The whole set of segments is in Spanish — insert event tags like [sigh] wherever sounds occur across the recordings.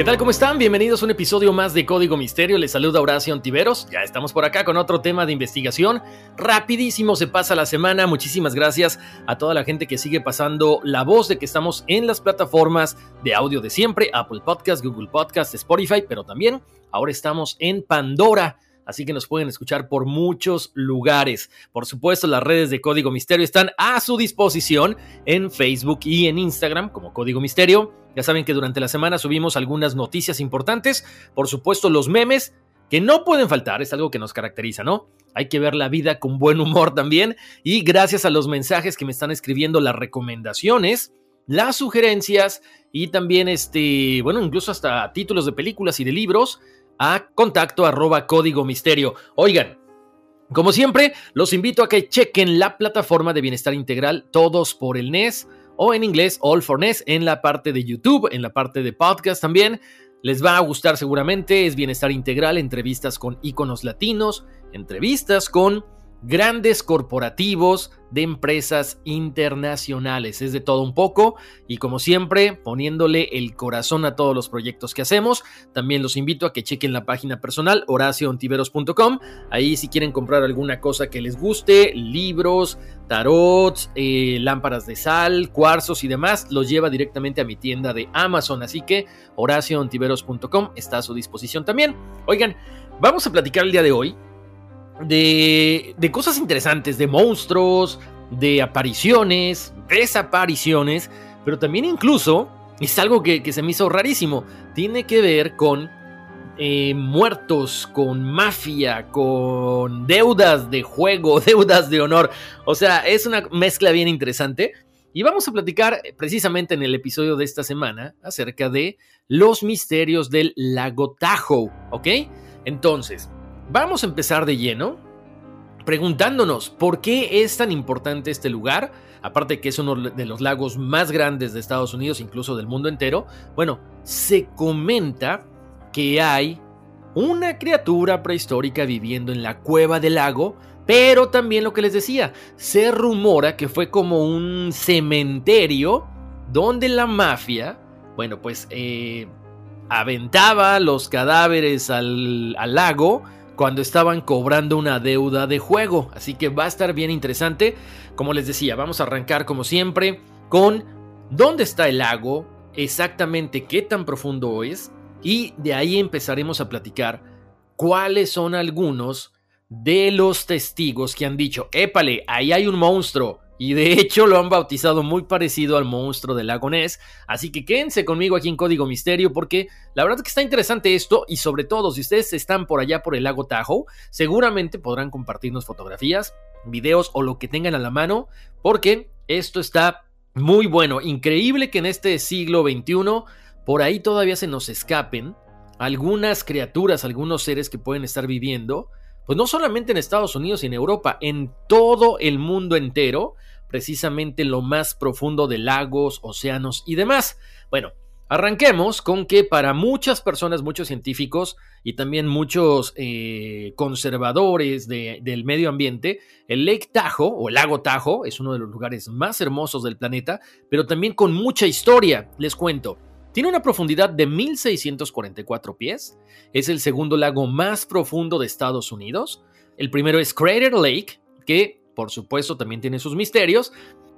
¿Qué tal? ¿Cómo están? Bienvenidos a un episodio más de Código Misterio. Les saluda Horacio Antiveros. Ya estamos por acá con otro tema de investigación. Rapidísimo se pasa la semana. Muchísimas gracias a toda la gente que sigue pasando la voz de que estamos en las plataformas de audio de siempre, Apple Podcast, Google Podcast, Spotify, pero también ahora estamos en Pandora así que nos pueden escuchar por muchos lugares. Por supuesto, las redes de Código Misterio están a su disposición en Facebook y en Instagram como Código Misterio. Ya saben que durante la semana subimos algunas noticias importantes, por supuesto los memes, que no pueden faltar, es algo que nos caracteriza, ¿no? Hay que ver la vida con buen humor también y gracias a los mensajes que me están escribiendo, las recomendaciones, las sugerencias y también este, bueno, incluso hasta títulos de películas y de libros, a contacto arroba código misterio. Oigan, como siempre, los invito a que chequen la plataforma de bienestar integral Todos por el NES o en inglés All for NES en la parte de YouTube, en la parte de podcast también. Les va a gustar seguramente, es bienestar integral, entrevistas con íconos latinos, entrevistas con grandes corporativos de empresas internacionales. Es de todo un poco y como siempre poniéndole el corazón a todos los proyectos que hacemos. También los invito a que chequen la página personal horacioontiveros.com. Ahí si quieren comprar alguna cosa que les guste, libros, tarots, eh, lámparas de sal, cuarzos y demás, los lleva directamente a mi tienda de Amazon. Así que horacioontiveros.com está a su disposición también. Oigan, vamos a platicar el día de hoy de, de cosas interesantes, de monstruos, de apariciones, desapariciones, pero también incluso, es algo que, se me hizo rarísimo, tiene que ver con eh, muertos, con mafia, con deudas de juego, [laughs] deudas de honor. O sea, es una mezcla bien interesante. Y vamos a platicar precisamente en el episodio de esta semana acerca de los misterios del lago Tahoe, ¿ok? Entonces, Vamos a empezar de lleno preguntándonos por qué es tan importante este lugar, aparte que es uno de los lagos más grandes de Estados Unidos, incluso del mundo entero. Bueno, se comenta que hay una criatura prehistórica viviendo en la cueva del lago, pero también lo que les decía, se rumora que fue como un cementerio donde la mafia, bueno, pues eh, aventaba los cadáveres al, al lago, cuando estaban cobrando una deuda de juego. Así que va a estar bien interesante. Como les decía, vamos a arrancar como siempre con dónde está el lago, exactamente qué tan profundo es, y de ahí empezaremos a platicar cuáles son algunos de los testigos que han dicho, épale, ahí hay un monstruo, y de [laughs] hecho lo han bautizado muy parecido al monstruo del lago Ness. Así que quédense conmigo aquí en Código Misterio porque la verdad es que está interesante esto y sobre todo si ustedes están por allá por el lago Tahoe, seguramente podrán compartirnos fotografías, videos o lo que tengan a la mano porque esto está muy bueno. Increíble que en este siglo XXI por ahí todavía se nos escapen algunas criaturas, algunos seres que pueden estar viviendo, pues no solamente en Estados Unidos y en Europa, en todo el mundo entero precisamente en lo más profundo de lagos, océanos y demás. Bueno, Arranquemos con que para muchas personas, muchos científicos y también muchos eh, conservadores del medio ambiente, el Lake Tahoe o el lago Tahoe es uno de los lugares más hermosos del planeta, pero también con mucha historia. Les cuento. Tiene una profundidad de 1644 pies, es el segundo lago más profundo de Estados Unidos. El primero es Crater Lake, que por supuesto también tiene sus misterios,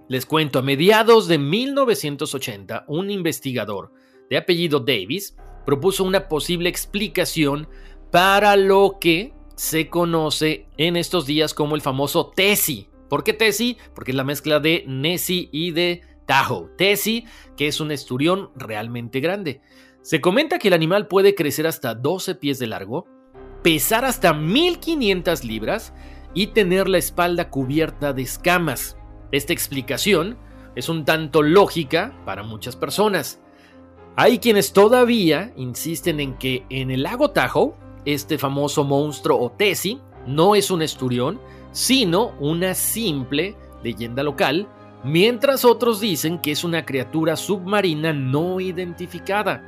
les cuento, a mediados de 1980, un investigador de apellido Davis propuso una posible explicación para lo que se conoce en estos días como el famoso TESI. ¿Por qué TESI? Porque es la mezcla de Nessie y de Tahoe. TESI, que es un esturión realmente grande. Se comenta que el animal puede crecer hasta 12 pies de largo, pesar hasta 1500 libras y tener la espalda cubierta de escamas. Esta explicación es un tanto lógica para muchas personas. Hay quienes todavía insisten en que en el lago Tahoe, este famoso monstruo o Tessie no es un esturión, sino una simple leyenda local, mientras otros dicen que es una criatura submarina no identificada.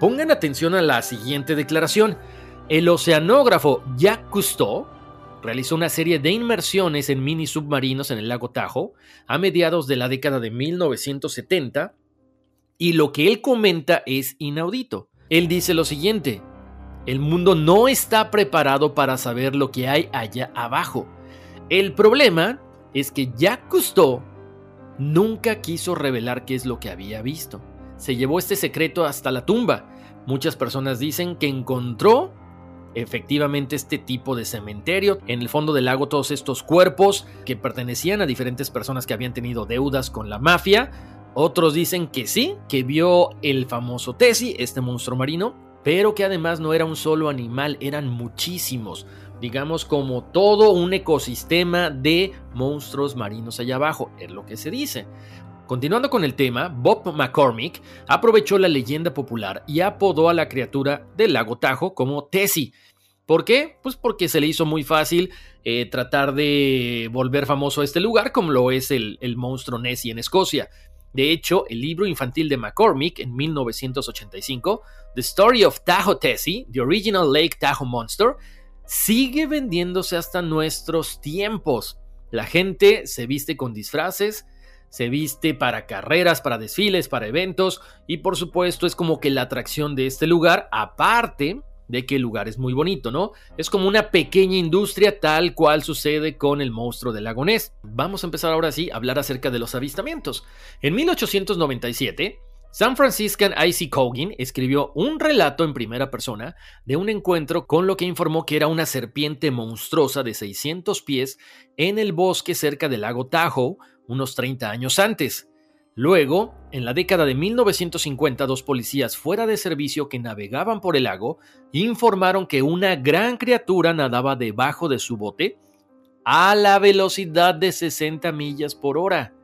Pongan atención a la siguiente declaración. El oceanógrafo Jacques Cousteau realizó una serie de inmersiones en mini submarinos en el lago Tahoe a mediados de la década de 1970 y lo que él comenta es inaudito. Él dice lo siguiente, el mundo no está preparado para saber lo que hay allá abajo. El problema es que Jacques Cousteau nunca quiso revelar qué es lo que había visto. Se llevó este secreto hasta la tumba. Muchas personas dicen que encontró efectivamente este tipo de cementerio. En el fondo del lago todos estos cuerpos que pertenecían a diferentes personas que habían tenido deudas con la mafia. Otros dicen que sí, que vio el famoso Tessie, este monstruo marino, pero que además no era un solo animal, eran muchísimos. Digamos como todo un ecosistema de monstruos marinos allá abajo, es lo que se dice. Continuando con el tema, Bob McCormick aprovechó la leyenda popular y apodó a la criatura del lago Tajo como Tessie. ¿Por qué? Pues porque se le hizo muy fácil eh, tratar de volver famoso a este lugar, como lo es el, el monstruo Nessie en Escocia. De hecho, el libro infantil de McCormick en 1985, The Story of Tahoe Tessie, The Original Lake Tahoe Monster, sigue vendiéndose hasta nuestros tiempos. La gente se viste con disfraces, se viste para carreras, para desfiles, para eventos y por supuesto es como que la atracción de este lugar, aparte de que el lugar es muy bonito, ¿no? Es como una pequeña industria tal cual sucede con el monstruo del lago Ness. Vamos a empezar ahora sí a hablar acerca de los avistamientos. En 1897, San Franciscan I.C. Cogan escribió un relato en primera persona de un encuentro con lo que informó que era una serpiente monstruosa de 600 pies en el bosque cerca del lago Tahoe, unos 30 años antes. Luego, en la década de 1950, dos policías fuera de servicio que navegaban por el lago informaron que una gran criatura nadaba debajo de su bote a la velocidad de 60 millas por hora.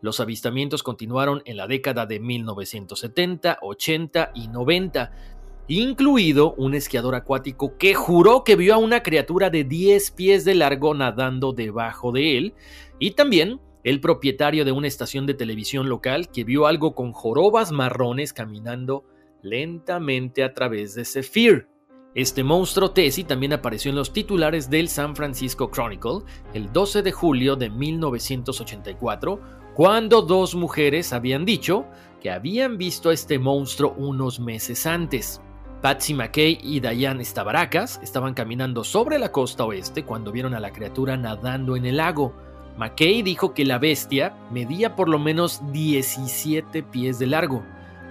Los avistamientos continuaron en la década de 1970, 80 y 90, incluido un esquiador acuático que juró que vio a una criatura de 10 pies de largo nadando debajo de él, y también el propietario de una estación de televisión local que vio algo con jorobas marrones caminando lentamente a través de Zephyr. Este monstruo Tessie también apareció en los titulares del San Francisco Chronicle el 12 de julio de 1984, cuando dos mujeres habían dicho que habían visto a este monstruo unos meses antes. Patsy McKay y Diane Stavaracas estaban caminando sobre la costa oeste cuando vieron a la criatura nadando en el lago. McKay dijo que la bestia medía por lo menos 17 pies de largo.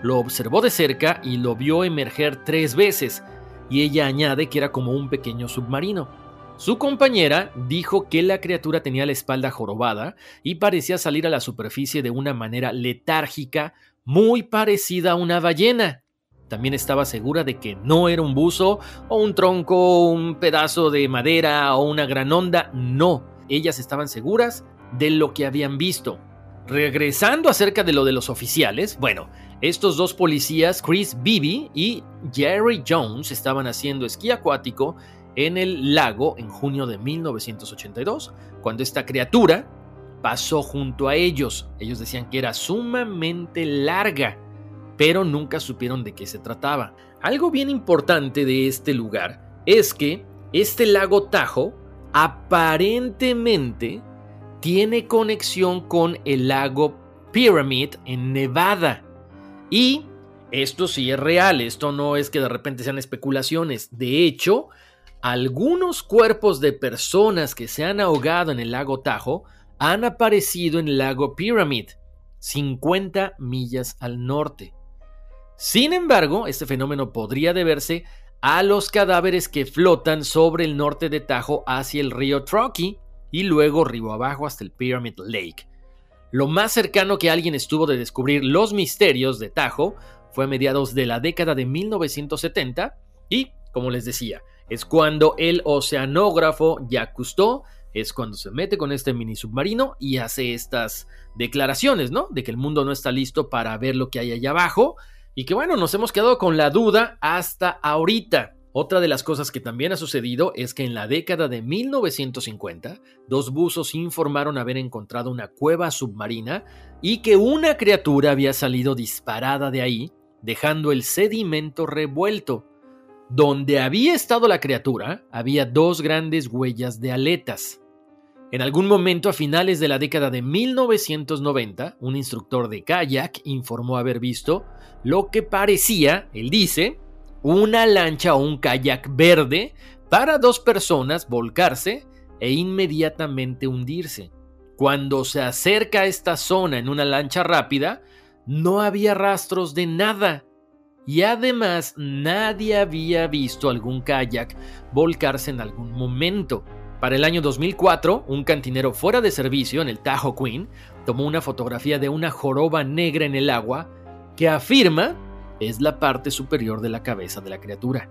Lo observó de cerca y lo vio emerger tres veces, y ella añade que era como un pequeño submarino. Su compañera dijo que la criatura tenía la espalda jorobada y parecía salir a la superficie de una manera letárgica, muy parecida a una ballena. También estaba segura de que no era un buzo o un tronco, un pedazo de madera o una gran onda, no, ellas estaban seguras de lo que habían visto. Regresando acerca de lo de los oficiales, bueno, estos dos policías, Chris Beebe y Jerry Jones, estaban haciendo esquí acuático en el lago en junio de 1982, cuando esta criatura pasó junto a ellos. Ellos decían que era sumamente larga, pero nunca supieron de qué se trataba. Algo bien importante de este lugar es que este lago Tajo aparentemente tiene conexión con el lago Pyramid en Nevada. Y esto sí es real, esto no es que de repente sean especulaciones. De hecho, algunos cuerpos de personas que se han ahogado en el lago Tajo han aparecido en el lago Pyramid, 50 millas al norte. Sin embargo, este fenómeno podría deberse a los cadáveres que flotan sobre el norte de Tajo hacia el río Truckee y luego río abajo hasta el Pyramid Lake. Lo más cercano que alguien estuvo de descubrir los misterios de Tajo fue a mediados de la década de 1970 y, como les decía, es cuando el oceanógrafo Jacques es cuando se mete con este mini submarino y hace estas declaraciones, ¿no? De que el mundo no está listo para ver lo que hay allá abajo y que bueno, nos hemos quedado con la duda hasta ahorita. Otra de las cosas que también ha sucedido es que en la década de 1950, dos buzos informaron haber encontrado una cueva submarina y que una criatura había salido disparada de ahí, dejando el sedimento revuelto. Donde había estado la criatura, había dos grandes huellas de aletas. En algún momento a finales de la década de 1990, un instructor de kayak informó haber visto lo que parecía, él dice, una lancha o un kayak verde para dos personas volcarse e inmediatamente hundirse. Cuando se acerca a esta zona en una lancha rápida, no había rastros de nada. Y además nadie había visto algún kayak volcarse en algún momento. Para el año 2004, un cantinero fuera de servicio en el Tahoe Queen tomó una fotografía de una joroba negra en el agua que afirma es la parte superior de la cabeza de la criatura.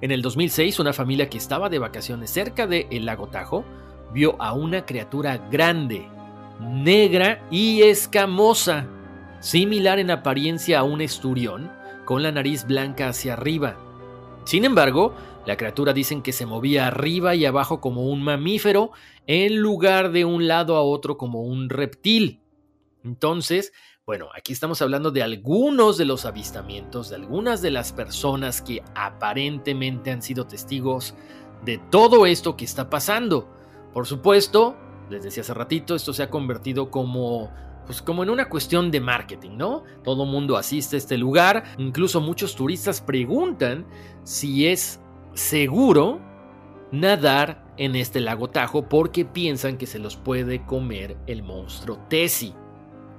En el 2006, una familia que estaba de vacaciones cerca del el lago Tajo vio a una criatura grande, negra y escamosa, similar en apariencia a un esturión, con la nariz blanca hacia arriba. Sin embargo, la criatura dicen que se movía arriba y abajo como un mamífero, en lugar de un lado a otro como un reptil. Entonces, bueno, aquí estamos hablando de algunos de los avistamientos, de algunas de las personas que aparentemente han sido testigos de todo esto que está pasando. Por supuesto, les decía hace ratito, esto se ha convertido como pues como en una cuestión de marketing, ¿no? Todo mundo asiste a este lugar, incluso muchos turistas preguntan si es seguro nadar en este lago Tajo porque piensan que se los puede comer el monstruo Tessie.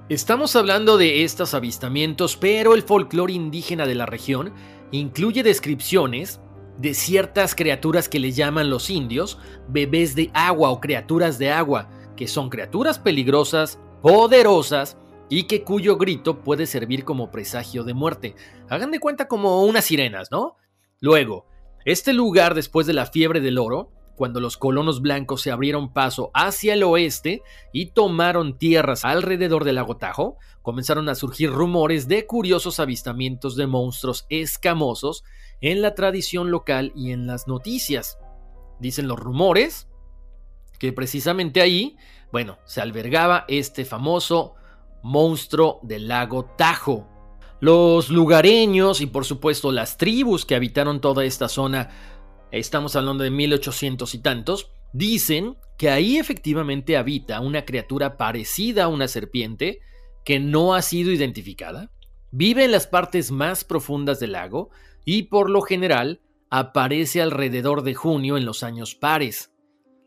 Estamos hablando de estos avistamientos, pero el folclore indígena de la región incluye descripciones de ciertas criaturas que les llaman los indios bebés de agua o criaturas de agua, que son criaturas peligrosas, poderosas y que cuyo grito puede servir como presagio de muerte. Hagan de cuenta como unas sirenas, ¿no? Luego, este lugar después de la fiebre del oro cuando los colonos blancos se abrieron paso hacia el oeste y tomaron tierras alrededor del lago Tajo, comenzaron a surgir rumores de curiosos avistamientos de monstruos escamosos en la tradición local y en las noticias. Dicen los rumores que precisamente ahí, bueno, se albergaba este famoso monstruo del lago Tajo. Los lugareños y por supuesto las tribus que habitaron toda esta zona estamos hablando de 1800 y tantos, dicen que ahí efectivamente habita una criatura parecida a una serpiente que no ha sido identificada, vive en las partes más profundas del lago y por lo general aparece alrededor de junio en los años pares.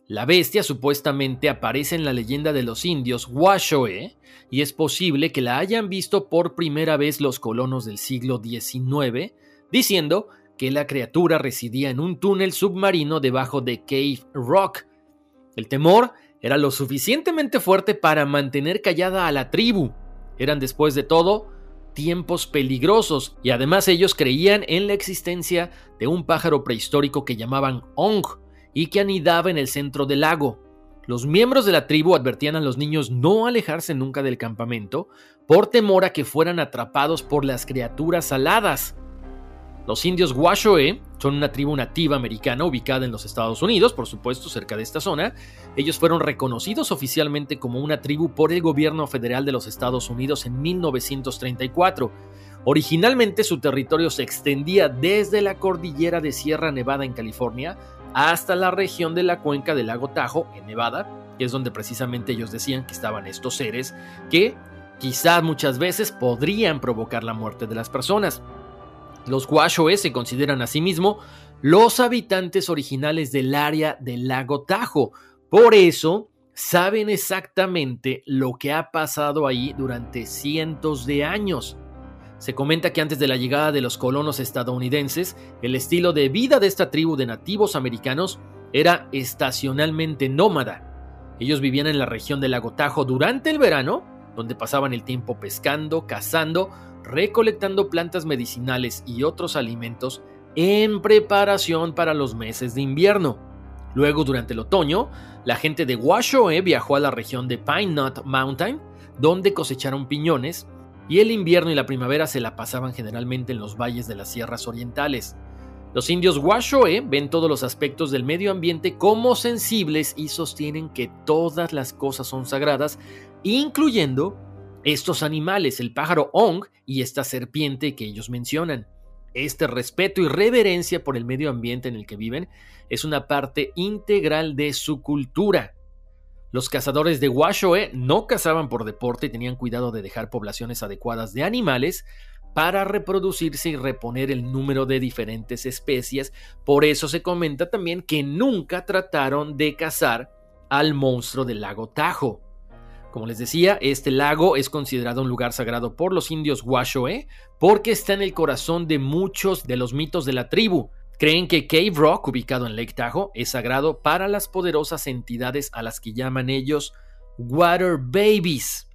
La bestia supuestamente aparece en la leyenda de los indios Washoe y es posible que la hayan visto por primera vez los colonos del siglo XIX, diciendo que la criatura residía en un túnel submarino debajo de Cave Rock. El temor era lo suficientemente fuerte para mantener callada a la tribu. Eran después de todo tiempos peligrosos y además ellos creían en la existencia de un pájaro prehistórico que llamaban Ong y que anidaba en el centro del lago. Los miembros de la tribu advertían a los niños no alejarse nunca del campamento por temor a que fueran atrapados por las criaturas aladas. Los indios Washoe son una tribu nativa americana ubicada en los Estados Unidos, por supuesto, cerca de esta zona. Ellos fueron reconocidos oficialmente como una tribu por el gobierno federal de los Estados Unidos en 1934. Originalmente su territorio se extendía desde la cordillera de Sierra Nevada en California hasta la región de la cuenca del lago Tahoe en Nevada, que es donde precisamente ellos decían que estaban estos seres que quizás muchas veces podrían provocar la muerte de las personas. Los Guashoe se consideran asimismo los habitantes originales del área del lago Tajo. Por eso saben exactamente lo que ha pasado ahí durante cientos de años. Se comenta que antes de la llegada de los colonos estadounidenses, el estilo de vida de esta tribu de nativos americanos era estacionalmente nómada. Ellos vivían en la región del lago Tajo durante el verano, donde pasaban el tiempo pescando, cazando recolectando plantas medicinales y otros alimentos en preparación para los meses de invierno. Luego, durante el otoño, la gente de Washoe viajó a la región de Pine Knot Mountain, donde cosecharon piñones, y el invierno y la primavera se la pasaban generalmente en los valles de las sierras orientales. Los indios Washoe ven todos los aspectos del medio ambiente como sensibles y sostienen que todas las cosas son sagradas, incluyendo estos animales, el pájaro Ong y esta serpiente que ellos mencionan. Este respeto y reverencia por el medio ambiente en el que viven es una parte integral de su cultura. Los cazadores de Washoe no cazaban por deporte y tenían cuidado de dejar poblaciones adecuadas de animales para reproducirse y reponer el número de diferentes especies. Por eso se comenta también que nunca trataron de cazar al monstruo del lago Tajo. Como les decía, este lago es considerado un lugar sagrado por los indios Washoe porque está en el corazón de muchos de los mitos de la tribu. Creen que Cave Rock, ubicado en Lake Tahoe, es sagrado para las poderosas entidades a las que llaman ellos Water Babies.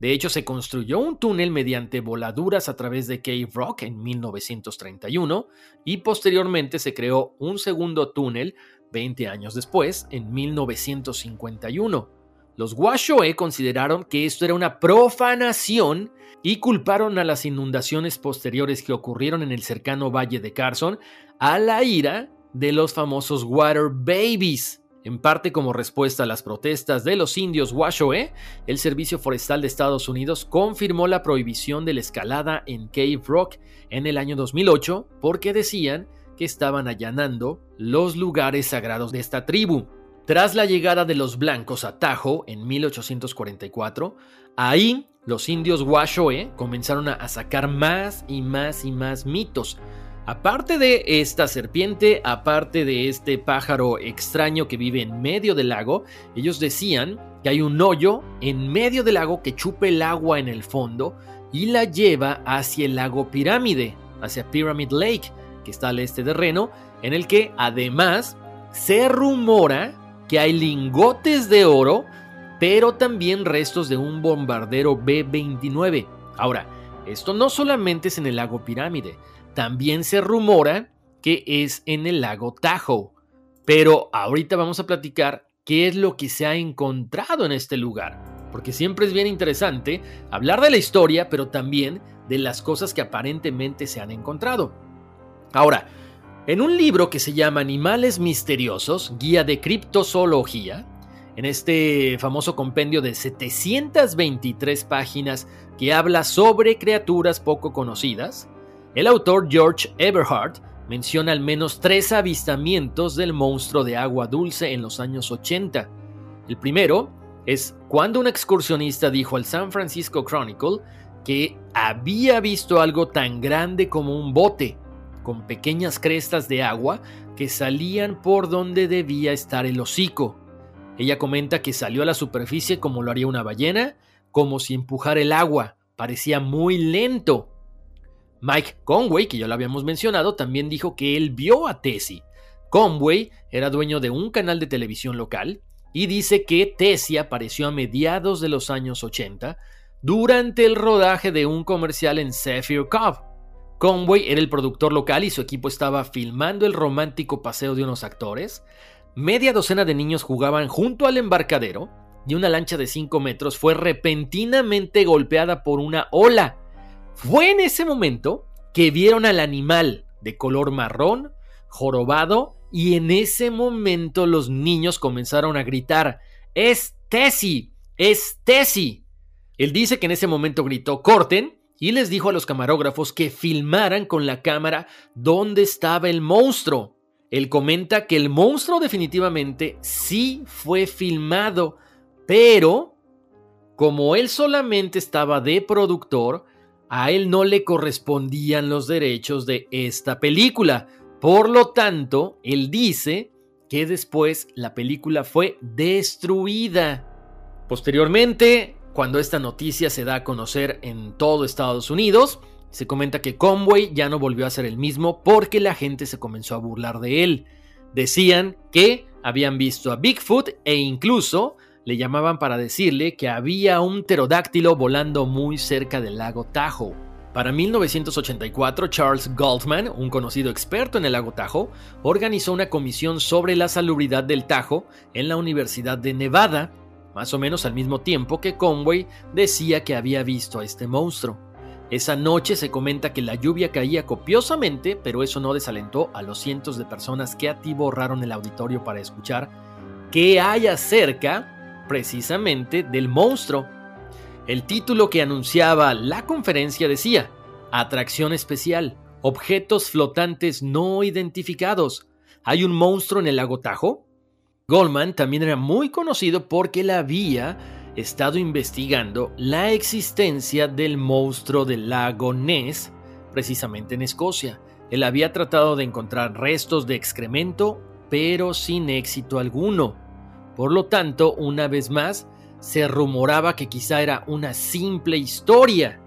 De hecho, se construyó un túnel mediante voladuras a través de Cave Rock en 1931 y posteriormente se creó un segundo túnel 20 años después, en 1951. Los Washoe consideraron que esto era una profanación y culparon a las inundaciones posteriores que ocurrieron en el cercano valle de Carson a la ira de los famosos Water Babies. En parte como respuesta a las protestas de los indios Washoe, el Servicio Forestal de Estados Unidos confirmó la prohibición de la escalada en Cave Rock en el año 2008 porque decían que estaban allanando los lugares sagrados de esta tribu. Tras la llegada de los blancos a Tahoe en 1844, ahí los indios Washoe comenzaron a sacar más y más y más mitos. Aparte de esta serpiente, aparte de este pájaro extraño que vive en medio del lago, ellos decían que hay un hoyo en medio del lago que chupa el agua en el fondo y la lleva hacia el lago Pirámide, hacia Pyramid Lake, que está al este de Reno, en el que además se rumora que hay lingotes de oro, pero también restos de un bombardero B-29. Ahora, esto no solamente es en el lago Pirámide, también se rumora que es en el lago Tahoe. Pero ahorita vamos a platicar qué es lo que se ha encontrado en este lugar, porque siempre es bien interesante hablar de la historia, pero también de las cosas que aparentemente se han encontrado. Ahora, en un libro que se llama Animales Misteriosos, Guía de Criptozoología, en este famoso compendio de 723 páginas que habla sobre criaturas poco conocidas, el autor George Everhart menciona al menos tres avistamientos del monstruo de agua dulce en los años 80. El primero es cuando un excursionista dijo al San Francisco Chronicle que había visto algo tan grande como un bote con pequeñas crestas de agua que salían por donde debía estar el hocico. Ella comenta que salió a la superficie como lo haría una ballena, como si empujara el agua, parecía muy lento. Mike Conway, que ya lo habíamos mencionado, también dijo que él vio a Tessie. Conway era dueño de un canal de televisión local y dice que Tessie apareció a mediados de los años 80 durante el rodaje de un comercial en Zephyr Cove. Conway era el productor local y su equipo estaba filmando el romántico paseo de unos actores. Media docena de niños jugaban junto al embarcadero y una lancha de 5 metros fue repentinamente golpeada por una ola. Fue en ese momento que vieron al animal de color marrón, jorobado, y en ese momento los niños comenzaron a gritar, ¡Es Tessie! ¡Es Tessie! Él dice que en ese momento gritó, corten, y les dijo a los camarógrafos que filmaran con la cámara dónde estaba el monstruo. Él comenta que el monstruo definitivamente sí fue filmado, pero como él solamente estaba de productor, a él no le correspondían los derechos de esta película. Por lo tanto, él dice que después la película fue destruida. Posteriormente, cuando esta noticia se da a conocer en todo Estados Unidos, se comenta que Conway ya no volvió a ser el mismo porque la gente se comenzó a burlar de él. Decían que habían visto a Bigfoot e incluso le llamaban para decirle que había un pterodáctilo volando muy cerca del lago Tahoe. Para 1984, Charles Goldman, un conocido experto en el lago Tahoe, organizó una comisión sobre la salubridad del Tahoe en la Universidad de Nevada, más o menos al mismo tiempo que Conway decía que había visto a este monstruo. Esa noche se comenta que la lluvia caía copiosamente, pero eso no desalentó a los cientos de personas que atiborraron el auditorio para escuchar qué hay acerca precisamente del monstruo. El título que anunciaba la conferencia decía, Atracción especial, objetos flotantes no identificados. ¿Hay un monstruo en el lago Tajo? Goldman también era muy conocido porque la había estado investigando la existencia del monstruo del lago Ness, precisamente en Escocia. Él había tratado de encontrar restos de excremento, pero sin éxito alguno. Por lo tanto, una vez más, se rumoraba que quizá era una simple historia.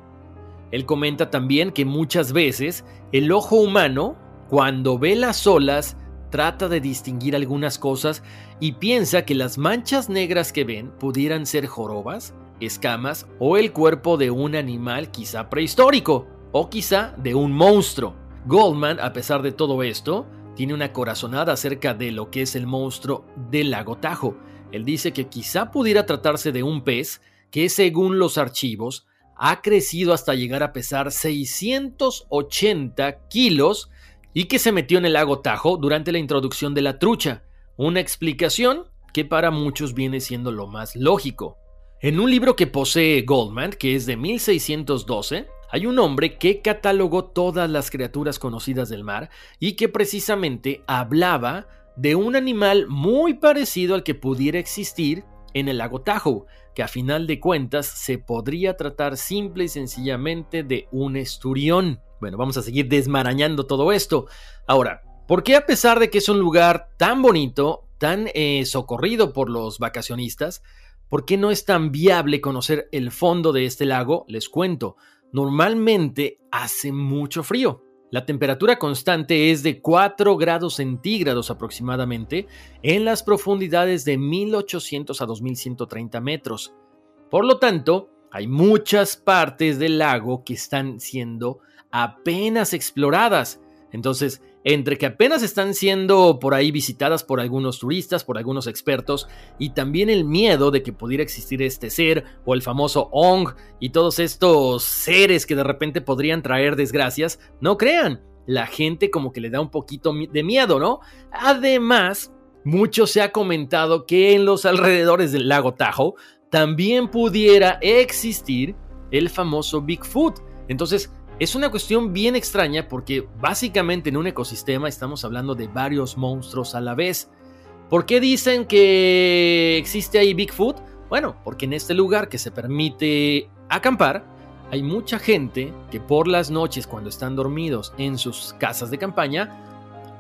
Él comenta también que muchas veces el ojo humano, cuando ve las olas, trata de distinguir algunas cosas y piensa que las manchas negras que ven pudieran ser jorobas, escamas o el cuerpo de un animal quizá prehistórico o quizá de un monstruo. Goldman, a pesar de todo esto, tiene una corazonada acerca de lo que es el monstruo del lago Tajo. Él dice que quizá pudiera tratarse de un pez que, según los archivos, ha crecido hasta llegar a pesar 680 kilos y que se metió en el lago Tajo durante la introducción de la trucha, una explicación que para muchos viene siendo lo más lógico. En un libro que posee Goldman, que es de 1612, hay un hombre que catalogó todas las criaturas conocidas del mar y que precisamente hablaba de un animal muy parecido al que pudiera existir en el lago Tahoe, que a final de cuentas se podría tratar simple y sencillamente de un esturión. Bueno, vamos a seguir desmarañando todo esto. Ahora, ¿por qué a pesar de que es un lugar tan bonito, tan eh, socorrido por los vacacionistas, ¿por qué no es tan viable conocer el fondo de este lago? Les cuento, normalmente hace mucho frío. La temperatura constante es de 4 grados centígrados aproximadamente en las profundidades de 1800 a 2130 metros. Por lo tanto, hay muchas partes del lago que están siendo apenas exploradas. Entonces, entre que apenas están siendo por ahí visitadas por algunos turistas, por algunos expertos, y también el miedo de que pudiera existir este ser o el famoso Ong y todos estos seres que de repente podrían traer desgracias, no crean, la gente como que le da un poquito de miedo, ¿no? Además, mucho se ha comentado que en los alrededores del lago Tahoe también pudiera existir el famoso Bigfoot. Entonces, es una cuestión bien extraña porque básicamente en un ecosistema estamos hablando de varios monstruos a la vez. ¿Por qué dicen que existe ahí Bigfoot? Bueno, porque en este lugar que se permite acampar, hay mucha gente que por las noches cuando están dormidos en sus casas de campaña,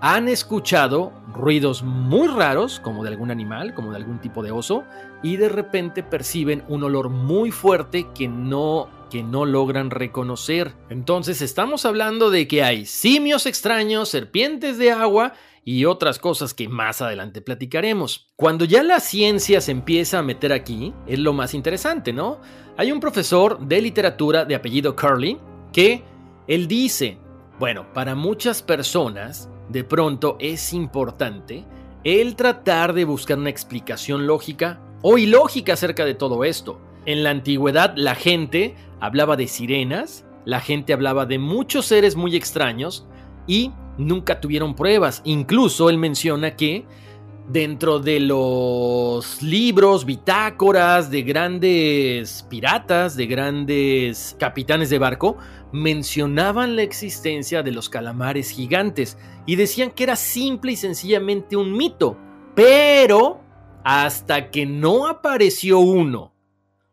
han escuchado ruidos muy raros, como de algún animal, como de algún tipo de oso, y de repente perciben un olor muy fuerte que no que no logran reconocer. Entonces estamos hablando de que hay simios extraños, serpientes de agua y otras cosas que más adelante platicaremos. Cuando ya la ciencia se empieza a meter aquí, es lo más interesante, ¿no? Hay un profesor de literatura de apellido Curly que él dice, bueno, para muchas personas de pronto es importante el tratar de buscar una explicación lógica o ilógica acerca de todo esto. En la antigüedad la gente hablaba de sirenas, la gente hablaba de muchos seres muy extraños y nunca tuvieron pruebas. Incluso él menciona que dentro de los libros, bitácoras de grandes piratas, de grandes capitanes de barco, mencionaban la existencia de los calamares gigantes y decían que era simple y sencillamente un mito. Pero hasta que no apareció uno,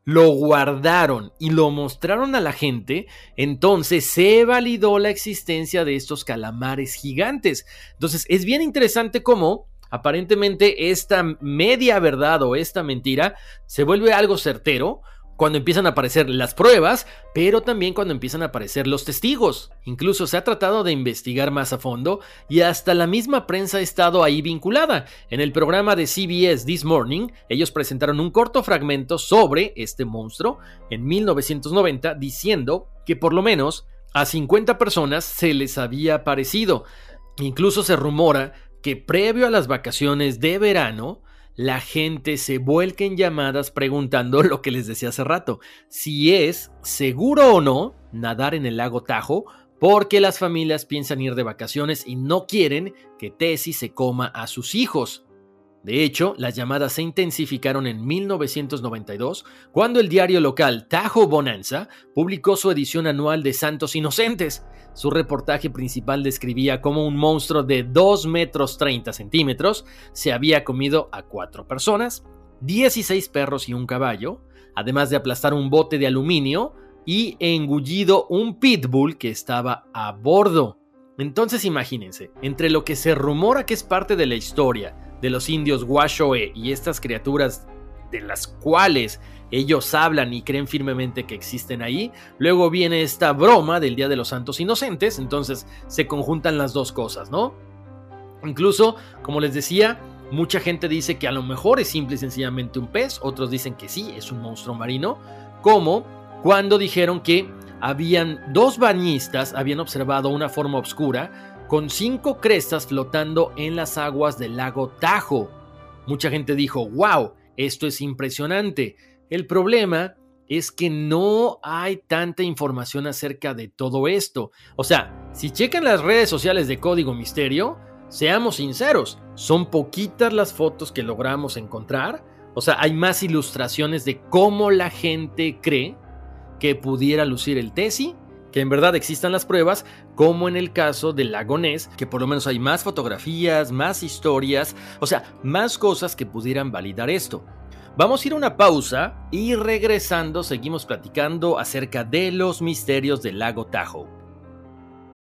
lo guardaron y lo mostraron a la gente, entonces se validó la existencia de estos calamares gigantes. Entonces es bien interesante cómo aparentemente esta media verdad o esta mentira se vuelve algo certero cuando empiezan a aparecer las pruebas, pero también cuando empiezan a aparecer los testigos. Incluso se ha tratado de investigar más a fondo y hasta la misma prensa ha estado ahí vinculada. En el programa de CBS This Morning, ellos presentaron un corto fragmento sobre este monstruo en 1990 diciendo que por lo menos a 50 personas se les había aparecido. Incluso se rumora que previo a las vacaciones de verano, la gente se vuelca en llamadas preguntando [laughs] lo que les decía hace rato, si es seguro o no nadar en el lago Tajo, porque las familias piensan ir de vacaciones y no quieren que Tessie se coma a sus hijos. De hecho, las llamadas se intensificaron en 1992, cuando el diario local Tahoe Bonanza publicó su edición anual de Santos Inocentes. Su reportaje principal describía cómo un monstruo de 2 metros 30 centímetros se había comido a cuatro personas, 16 perros y un caballo, además de aplastar un bote de aluminio y engullido un pitbull que estaba a bordo. Entonces imagínense, entre lo que se rumora que es parte de la historia, de los indios Washoe y estas criaturas de las cuales ellos hablan y creen firmemente que existen ahí. Luego viene esta broma del Día de los Santos Inocentes, entonces se conjuntan las dos cosas, ¿no? Incluso, como les decía, mucha gente dice que a lo mejor es simple y sencillamente un pez, otros dicen que sí, es un monstruo marino, como cuando dijeron que habían dos bañistas, habían observado una forma oscura con cinco crestas flotando en las aguas del lago Tajo. Mucha gente dijo, wow, esto es impresionante. El problema es que no hay tanta información acerca de todo esto. O sea, si checan las redes sociales de Código Misterio, seamos sinceros, son poquitas las fotos que logramos encontrar. O sea, hay más ilustraciones de cómo la gente cree que pudiera lucir el Tesi que en verdad existan las pruebas, como en el caso del lago Ness, que por lo menos hay más fotografías, más historias, o sea, más cosas que pudieran validar esto. Vamos a ir a una pausa y regresando seguimos platicando acerca de los misterios del lago Tahoe.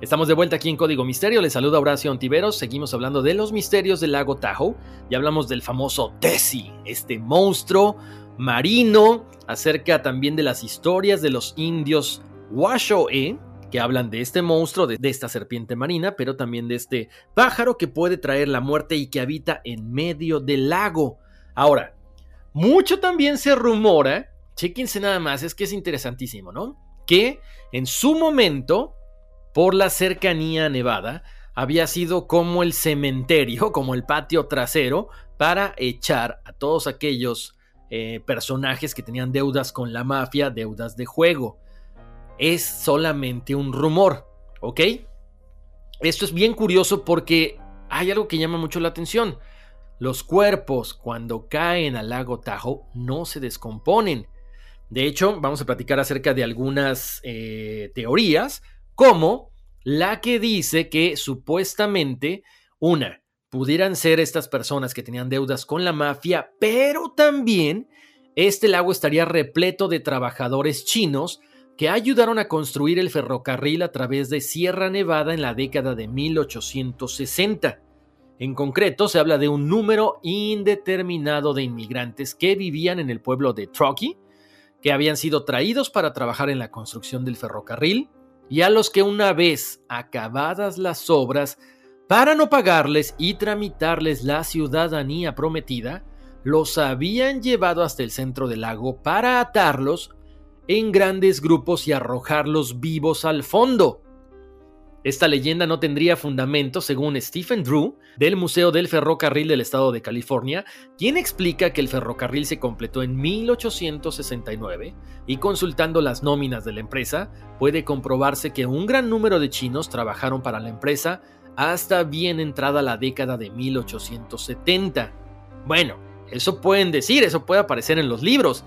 Estamos de vuelta aquí en Código Misterio. Les saluda Horacio Antiveros. Seguimos hablando de los misterios del lago Tahoe y hablamos del famoso Tessie, este monstruo marino, acerca también de las historias de los indios Washoe, que hablan de este monstruo, de, esta serpiente marina, pero también de este pájaro que puede traer la muerte y que habita en medio del lago. Ahora, mucho también se rumora, chequense nada más, es que es interesantísimo, ¿no? Que en su momento por la cercanía a Nevada, había sido como el cementerio, [laughs] como el patio trasero, para echar a todos aquellos eh, personajes que tenían deudas con la mafia, deudas de juego. Es solamente un rumor, ¿ok? Esto es bien curioso porque hay algo que llama mucho la atención. Los cuerpos cuando caen al lago Tahoe no se descomponen. De hecho, vamos a platicar acerca de algunas eh, teorías como la que dice que supuestamente, una, pudieran ser estas personas que tenían deudas con la mafia, pero también este lago estaría repleto de trabajadores chinos que ayudaron a construir el ferrocarril a través de Sierra Nevada en la década de 1860. En concreto, se habla de un número indeterminado de inmigrantes que vivían en el pueblo de Truckee, que habían sido traídos para trabajar en la construcción del ferrocarril y a los que una vez acabadas las obras, para no pagarles y tramitarles la ciudadanía prometida, los habían llevado hasta el centro del lago para atarlos en grandes grupos y arrojarlos vivos al fondo. Esta leyenda no tendría fundamento según Stephen Drew del Museo del Ferrocarril del Estado de California, quien explica que el ferrocarril se completó en 1869 y consultando las nóminas de la empresa puede comprobarse que un gran número de chinos trabajaron para la empresa hasta bien entrada la década de 1870. Bueno, eso pueden decir, eso puede aparecer en los libros.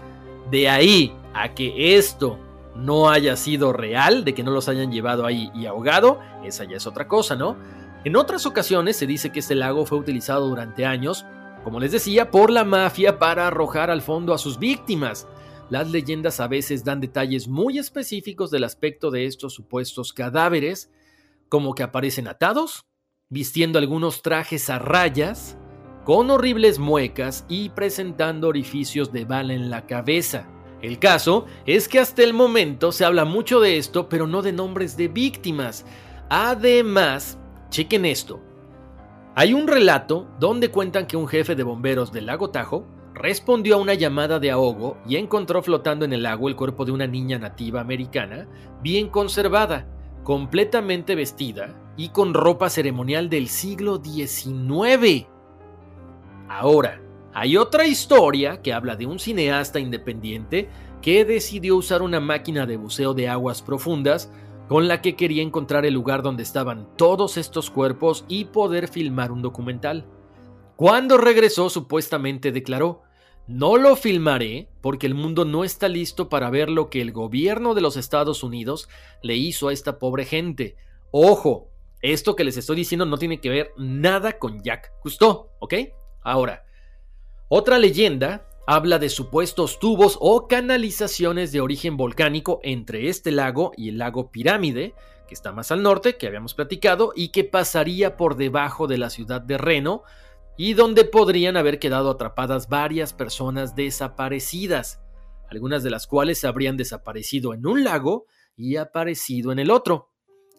De ahí a que esto no haya sido real, de que no los hayan llevado ahí y ahogado, esa ya es otra cosa, ¿no? En otras ocasiones se dice que este lago fue utilizado durante años, como les decía, por la mafia para arrojar al fondo a sus víctimas. Las leyendas a veces dan detalles muy específicos del aspecto de estos supuestos cadáveres, como que aparecen atados, vistiendo algunos trajes a rayas, con horribles muecas y presentando orificios de bala en la cabeza. El caso es que hasta el momento se habla mucho de esto, pero no de nombres de víctimas. Además, chequen esto. Hay un relato donde cuentan que un jefe de bomberos del lago Tajo respondió a una llamada de ahogo y encontró flotando en el lago el cuerpo de una niña nativa americana, bien conservada, completamente vestida y con ropa ceremonial del siglo XIX. Ahora, hay otra historia que habla de un cineasta independiente que decidió usar una máquina de buceo de aguas profundas con la que quería encontrar el lugar donde estaban todos estos cuerpos y poder filmar un documental. Cuando regresó supuestamente declaró, no lo filmaré porque el mundo no está listo para ver lo que el gobierno de los Estados Unidos le hizo a esta pobre gente. Ojo, esto que les estoy diciendo no tiene que ver nada con Jack Cousteau, ¿ok? Ahora, otra leyenda habla de supuestos tubos o canalizaciones de origen volcánico entre este lago y el lago Pirámide, que está más al norte, que habíamos platicado, y que pasaría por debajo de la ciudad de Reno, y donde podrían haber quedado atrapadas varias personas desaparecidas, algunas de las cuales habrían desaparecido en un lago y aparecido en el otro.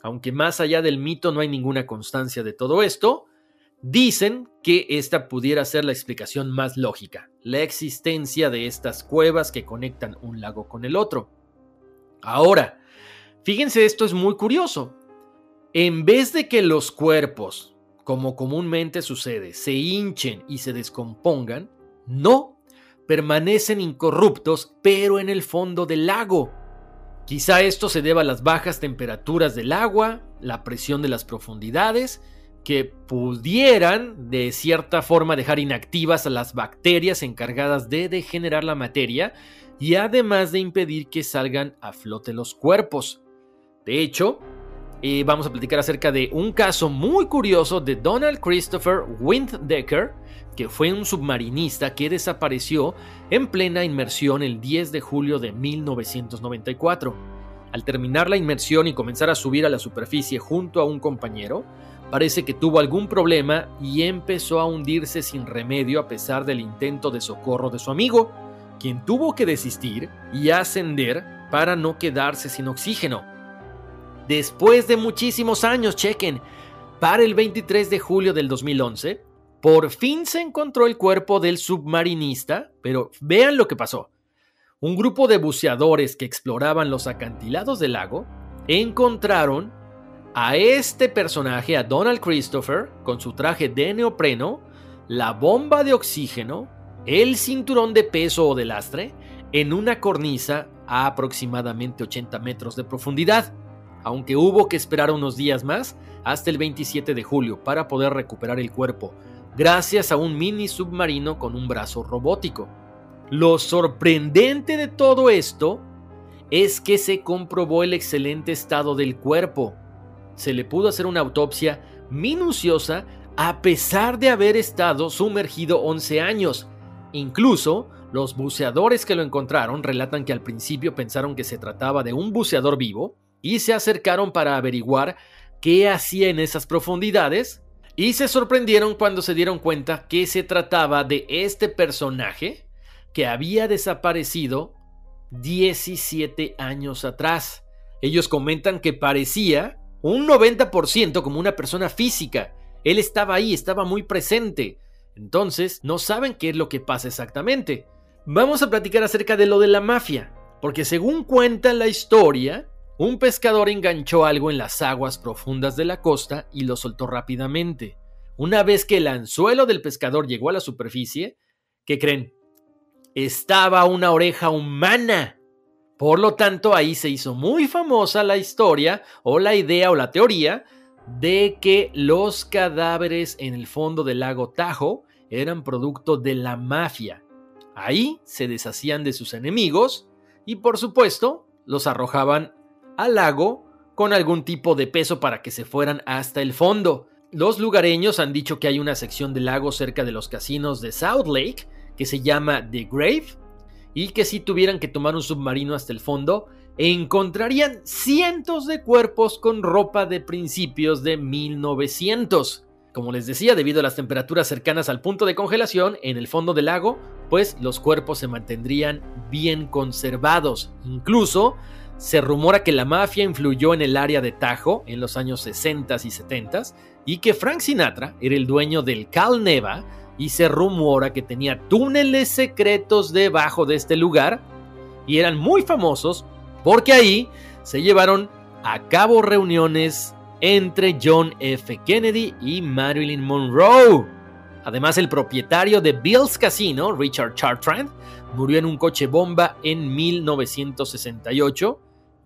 Aunque más allá del mito no hay ninguna constancia de todo esto, Dicen que esta pudiera ser la explicación más lógica, la existencia de estas cuevas que conectan un lago con el otro. Ahora, fíjense, esto es muy curioso. En vez de que los cuerpos, como comúnmente sucede, se hinchen y se descompongan, no, permanecen incorruptos, pero en el fondo del lago. Quizá esto se deba a las bajas temperaturas del agua, la presión de las profundidades, que pudieran de cierta forma dejar inactivas a las bacterias encargadas de degenerar la materia y además de impedir que salgan a flote los cuerpos. De hecho, eh, vamos a platicar acerca de un caso muy curioso de Donald Christopher Winddecker, que fue un submarinista que desapareció en plena inmersión el 10 de julio de 1994. Al terminar la inmersión y comenzar a subir a la superficie junto a un compañero, Parece que tuvo algún problema y empezó a hundirse sin remedio a pesar del intento de socorro de su amigo, quien tuvo que desistir y ascender para no quedarse sin oxígeno. Después de muchísimos años, chequen, para el 23 de julio del 2011, por fin se encontró el cuerpo del submarinista, pero vean lo que pasó. Un grupo de buceadores que exploraban los acantilados del lago encontraron a este personaje, a Donald Christopher, con su traje de neopreno, la bomba de oxígeno, el cinturón de peso o de lastre, en una cornisa a aproximadamente 80 metros de profundidad, aunque hubo que esperar unos días más hasta el 27 de julio para poder recuperar el cuerpo, gracias a un mini submarino con un brazo robótico. Lo sorprendente de todo esto es que se comprobó el excelente estado del cuerpo, se le pudo hacer una autopsia minuciosa a pesar de haber estado sumergido 11 años. Incluso, los buceadores que lo encontraron relatan que al principio pensaron que se trataba de un buceador vivo y se acercaron para averiguar qué hacía en esas profundidades y se sorprendieron cuando se dieron cuenta que se trataba de este personaje que había desaparecido 17 años atrás. Ellos comentan que parecía un 90% como una persona física. Él estaba ahí, estaba muy presente. Entonces, no saben qué es lo que pasa exactamente. Vamos a platicar acerca de lo de la mafia, porque según cuenta la historia, un pescador enganchó algo en las aguas profundas de la costa y lo soltó rápidamente. Una vez que el anzuelo del pescador llegó a la superficie, ¿qué creen? Estaba una oreja humana. Por lo tanto, ahí se hizo muy famosa la historia o la idea o la teoría de que los cadáveres en el fondo del lago Tahoe eran producto de la mafia. Ahí se deshacían de sus enemigos y por supuesto los arrojaban al lago con algún tipo de peso para que se fueran hasta el fondo. Los lugareños han dicho que hay una sección del lago cerca de los casinos de South Lake que se llama The Grave y que si tuvieran que tomar un submarino hasta el fondo, encontrarían cientos de cuerpos con ropa de principios de 1900. Como les decía, debido a las temperaturas cercanas al punto de congelación en el fondo del lago, pues los cuerpos se mantendrían bien conservados. Incluso se rumora que la mafia influyó en el área de Tajo en los años 60 y 70 y que Frank Sinatra era el dueño del Cal Neva y se rumora que tenía túneles secretos debajo de este lugar y eran muy famosos porque ahí se llevaron a cabo reuniones entre John F. Kennedy y Marilyn Monroe. Además, el propietario de Bill's Casino, Richard Chartrand, murió en un coche bomba en 1968,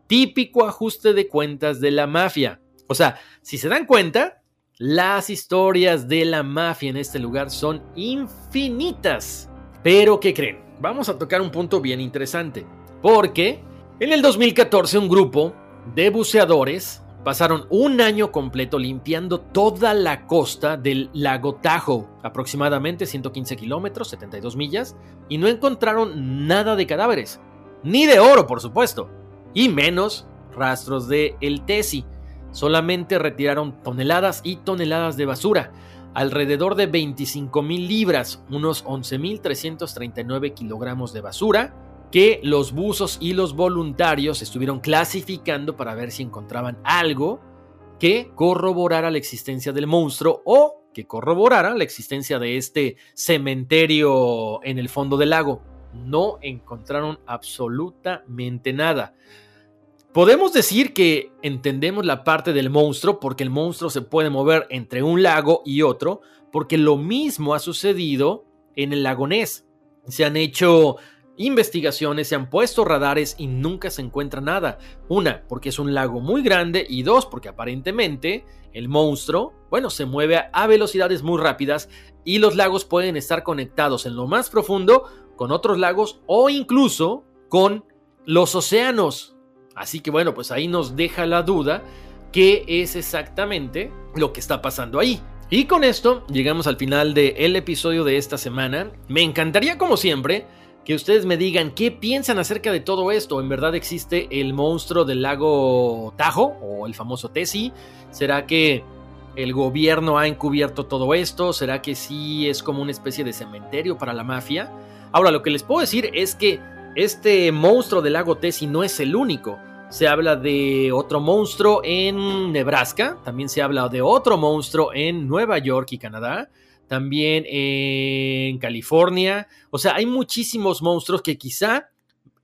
típico ajuste de cuentas de la mafia. O sea, si se dan cuenta, las historias de la mafia en este lugar son infinitas. Pero, ¿qué creen? Vamos a tocar un punto bien interesante. Porque en el 2014 un grupo de buceadores pasaron un año completo limpiando toda la costa del lago Tahoe, aproximadamente 115 kilómetros, 72 millas, y no encontraron nada de cadáveres, ni de oro, por supuesto, y menos rastros de el Tesi. Solamente retiraron toneladas y toneladas de basura, alrededor de 25 mil libras, unos 11.339 kilogramos de basura, que los buzos y los voluntarios estuvieron clasificando para ver si encontraban algo que corroborara la existencia del monstruo o que corroborara la existencia de este cementerio en el fondo del lago. No encontraron absolutamente nada. Podemos decir que entendemos la parte del monstruo porque el monstruo se puede mover entre un lago y otro, porque lo mismo ha sucedido en el lago Ness. Se han hecho investigaciones, se han puesto radares y nunca se encuentra nada. Una, porque es un lago muy grande y dos, porque aparentemente el monstruo, bueno, se mueve a velocidades muy rápidas y los lagos pueden estar conectados en lo más profundo con otros lagos o incluso con los océanos. Así que bueno, pues ahí nos deja la duda qué es exactamente lo que está pasando ahí. Y con esto llegamos al final del episodio de esta semana. Me encantaría como siempre que ustedes me digan qué piensan acerca de todo esto. ¿En verdad existe el monstruo del lago Tajo o el famoso Tessie? ¿Será que el gobierno ha encubierto todo esto? ¿Será que sí es como una especie de cementerio para la mafia? Ahora, lo que les puedo decir es que este monstruo del lago Tessie no es el único. Se habla de otro monstruo en Nebraska, también se habla de otro monstruo en Nueva York y Canadá, también en California. O sea, hay muchísimos monstruos que quizá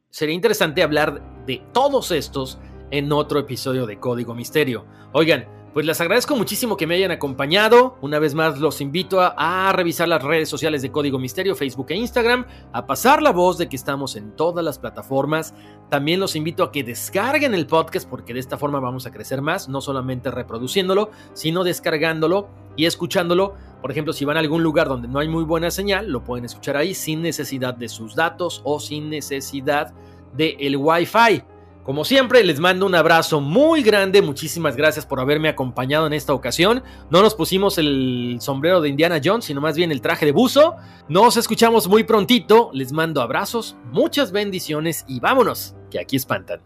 sería interesante hablar de todos estos en otro episodio de Código Misterio. Oigan, pues les agradezco muchísimo que me hayan acompañado. Una vez más los invito a, revisar las redes sociales de Código Misterio, Facebook e Instagram, a pasar la voz de que estamos en todas las plataformas. También los invito a que descarguen el podcast porque de esta forma vamos a crecer más, no solamente reproduciéndolo, sino descargándolo y escuchándolo. Por ejemplo, si van a algún lugar donde no hay muy buena señal, lo pueden escuchar ahí sin necesidad de sus datos o sin necesidad del el Wi-Fi. Como siempre, les mando un abrazo muy grande. Muchísimas gracias por haberme acompañado en esta ocasión. No nos pusimos el sombrero de Indiana Jones, sino más bien el traje de buzo. Nos escuchamos muy prontito. Les mando abrazos, muchas bendiciones y vámonos, que aquí espantan.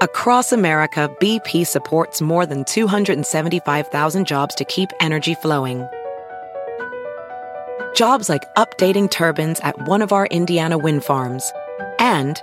Across America, BP supports more than 275,000 jobs to keep energy flowing. Jobs like updating turbines at one of our Indiana wind farms and